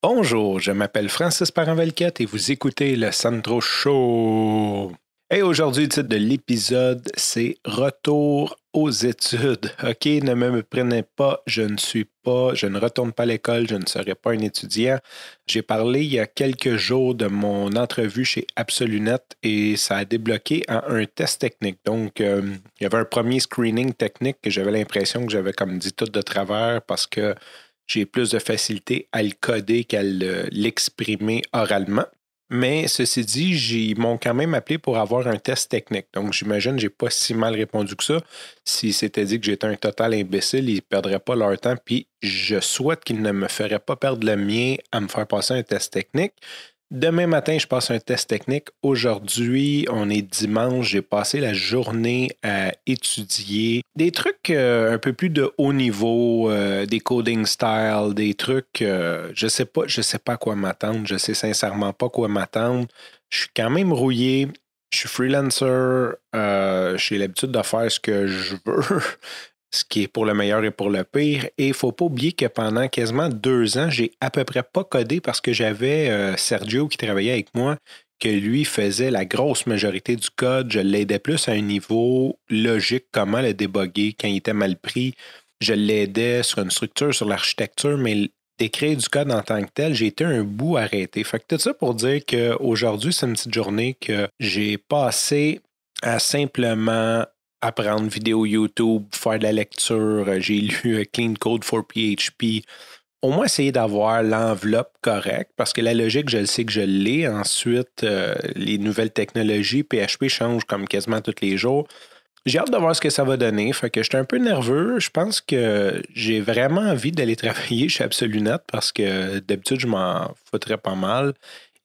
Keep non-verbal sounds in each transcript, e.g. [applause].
Bonjour, je m'appelle Francis Parent-Velquette et vous écoutez le Sandro Show. Et aujourd'hui, le titre de l'épisode, c'est Retour aux études. OK, ne me prenez pas, je ne suis pas, je ne retourne pas à l'école, je ne serai pas un étudiant. J'ai parlé il y a quelques jours de mon entrevue chez Absolunet et ça a débloqué un test technique. Donc, euh, il y avait un premier screening technique que j'avais l'impression que j'avais comme dit tout de travers parce que j'ai plus de facilité à le coder qu'à l'exprimer oralement. Mais ceci dit, ils m'ont quand même appelé pour avoir un test technique. Donc, j'imagine que je n'ai pas si mal répondu que ça. S'ils s'étaient dit que j'étais un total imbécile, ils ne perdraient pas leur temps. Puis, je souhaite qu'ils ne me feraient pas perdre le mien à me faire passer un test technique. Demain matin, je passe un test technique. Aujourd'hui, on est dimanche. J'ai passé la journée à étudier des trucs euh, un peu plus de haut niveau, euh, des coding styles, des trucs. Euh, je sais pas, je sais pas quoi m'attendre. Je sais sincèrement pas quoi m'attendre. Je suis quand même rouillé. Je suis freelancer. j'ai l'habitude de faire ce que je veux ce qui est pour le meilleur et pour le pire. Et il ne faut pas oublier que pendant quasiment deux ans, j'ai à peu près pas codé parce que j'avais euh, Sergio qui travaillait avec moi, que lui faisait la grosse majorité du code. Je l'aidais plus à un niveau logique, comment le déboguer quand il était mal pris. Je l'aidais sur une structure, sur l'architecture, mais d'écrire du code en tant que tel, j'ai été un bout arrêté. Fait que tout ça pour dire qu'aujourd'hui, c'est une petite journée que j'ai passé à simplement apprendre vidéo YouTube, faire de la lecture. Euh, j'ai [laughs] lu euh, Clean Code for PHP. Au moins essayer d'avoir l'enveloppe correcte parce que la logique, je le sais que je l'ai. Ensuite, euh, les nouvelles technologies, PHP change comme quasiment tous les jours. J'ai hâte de voir ce que ça va donner. Fait que j'étais un peu nerveux. Je pense que j'ai vraiment envie d'aller [laughs] travailler chez Absolunet parce que d'habitude, je m'en foutrais pas mal.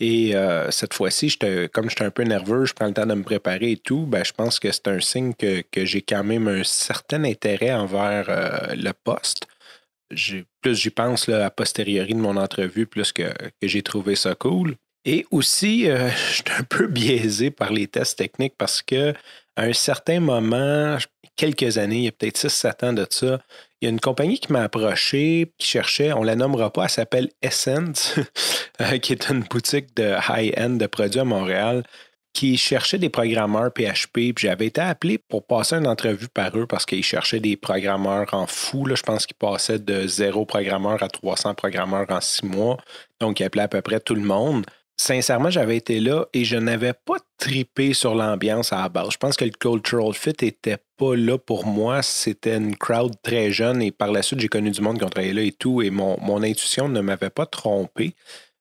Et euh, cette fois-ci, comme j'étais un peu nerveux, je prends le temps de me préparer et tout, ben, je pense que c'est un signe que, j'ai quand même un certain intérêt envers euh, le poste. Plus j'y pense a posteriori de mon entrevue, plus que, j'ai trouvé ça cool. Et aussi, euh, [laughs] je suis un peu biaisé par les tests techniques parce que à un certain moment, quelques années, il y a peut-être 6-7 ans de ça, il y a une compagnie qui m'a approché, qui cherchait, on la nommera pas, elle s'appelle Essence, [laughs] euh, qui est une boutique de high-end de produits à Montréal, qui cherchait des programmeurs PHP. J'avais été appelé pour passer une entrevue par eux parce qu'ils cherchaient des programmeurs en fou. Je pense qu'ils passaient de zéro programmeur à 300 programmeurs en six mois. Donc, ils appelaient à peu près tout le monde sincèrement, j'avais été là et je n'avais pas tripé sur l'ambiance à la base. Je pense que le cultural fit était pas là pour moi. C'était une crowd très jeune et par la suite, j'ai connu du monde qui ont travaillé là et tout et mon, intuition ne m'avait pas trompé.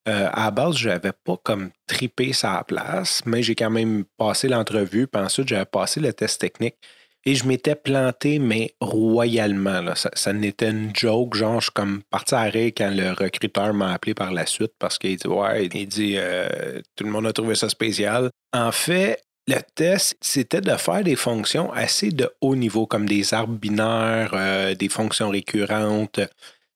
Euh, à base, je n'avais pas comme tripé sa place, mais j'ai quand même passé l'entrevue. Puis ensuite, j'avais passé le test technique. Et je m'étais planté, mais royalement. Ça, n'était une joke. Genre, je suis comme parti à quand le recruteur m'a appelé par la suite parce qu'il dit Ouais, il dit euh, Tout le monde a trouvé ça spécial. En fait, le test, c'était de faire des fonctions assez de haut niveau, comme des arbres binaires, euh, des fonctions récurrentes,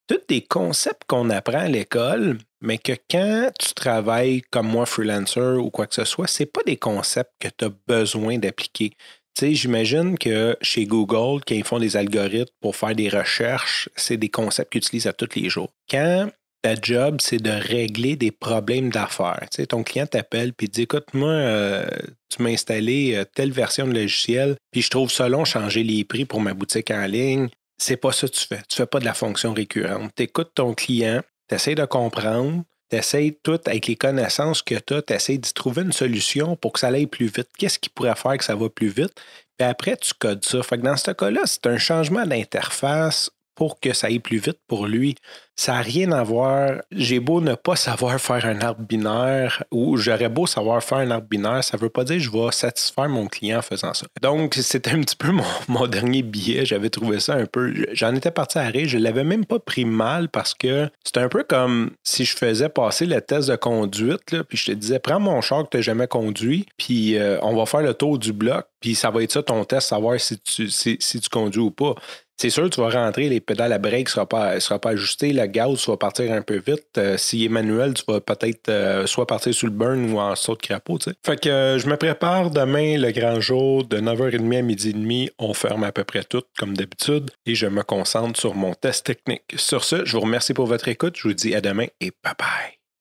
tous des concepts qu'on apprend à l'école, mais que quand tu travailles comme moi, freelancer ou quoi que ce soit, ce pas des concepts que tu as besoin d'appliquer sais, j'imagine que chez Google, quand ils font des algorithmes pour faire des recherches, c'est des concepts qu'ils utilisent à tous les jours. Quand ta job, c'est de régler des problèmes d'affaires. Tu sais, ton client t'appelle et dit Écoute, moi, euh, tu m'as installé euh, telle version de logiciel, puis je trouve ça long changer les prix pour ma boutique en ligne. C'est pas ça que tu fais. Tu fais pas de la fonction récurrente. Tu écoutes ton client, tu essaies de comprendre, tu tout avec les connaissances que tu as, tu d'y trouver une solution pour que ça aille plus vite. Qu'est-ce qui pourrait faire que ça va plus vite? Puis après, tu codes ça. Fait que dans ce cas-là, c'est un changement d'interface pour que ça aille plus vite pour lui. Ça n'a rien à voir. J'ai beau ne pas savoir faire un arbre binaire ou j'aurais beau savoir faire un arbre binaire, ça ne veut pas dire que je vais satisfaire mon client en faisant ça. Donc, c'était un petit peu mon, [laughs] dernier billet. J'avais trouvé ça un peu. J'en étais parti à rire. Je l'avais même pas pris mal parce que c'était un peu comme si je faisais passer le test de conduite, puis je te disais, prends mon char que tu n'as jamais conduit, puis euh, on va faire le tour du bloc, puis ça va être ça ton test, savoir si tu conduis ou pas c'est sûr, tu vas rentrer, les pédales à break ne seront pas, sera pas ajustées, le gaz va partir un peu vite. Euh, S'il est manuel, tu vas peut-être euh, soit partir sous le burn ou en saut de crapaud. sais. Fait que euh, je me prépare demain, le grand jour, de 9h30 à midi et demi. On ferme à peu près tout, comme d'habitude, et je me concentre sur mon test technique. Sur ce, je vous remercie pour votre écoute. Je vous dis à demain et bye bye.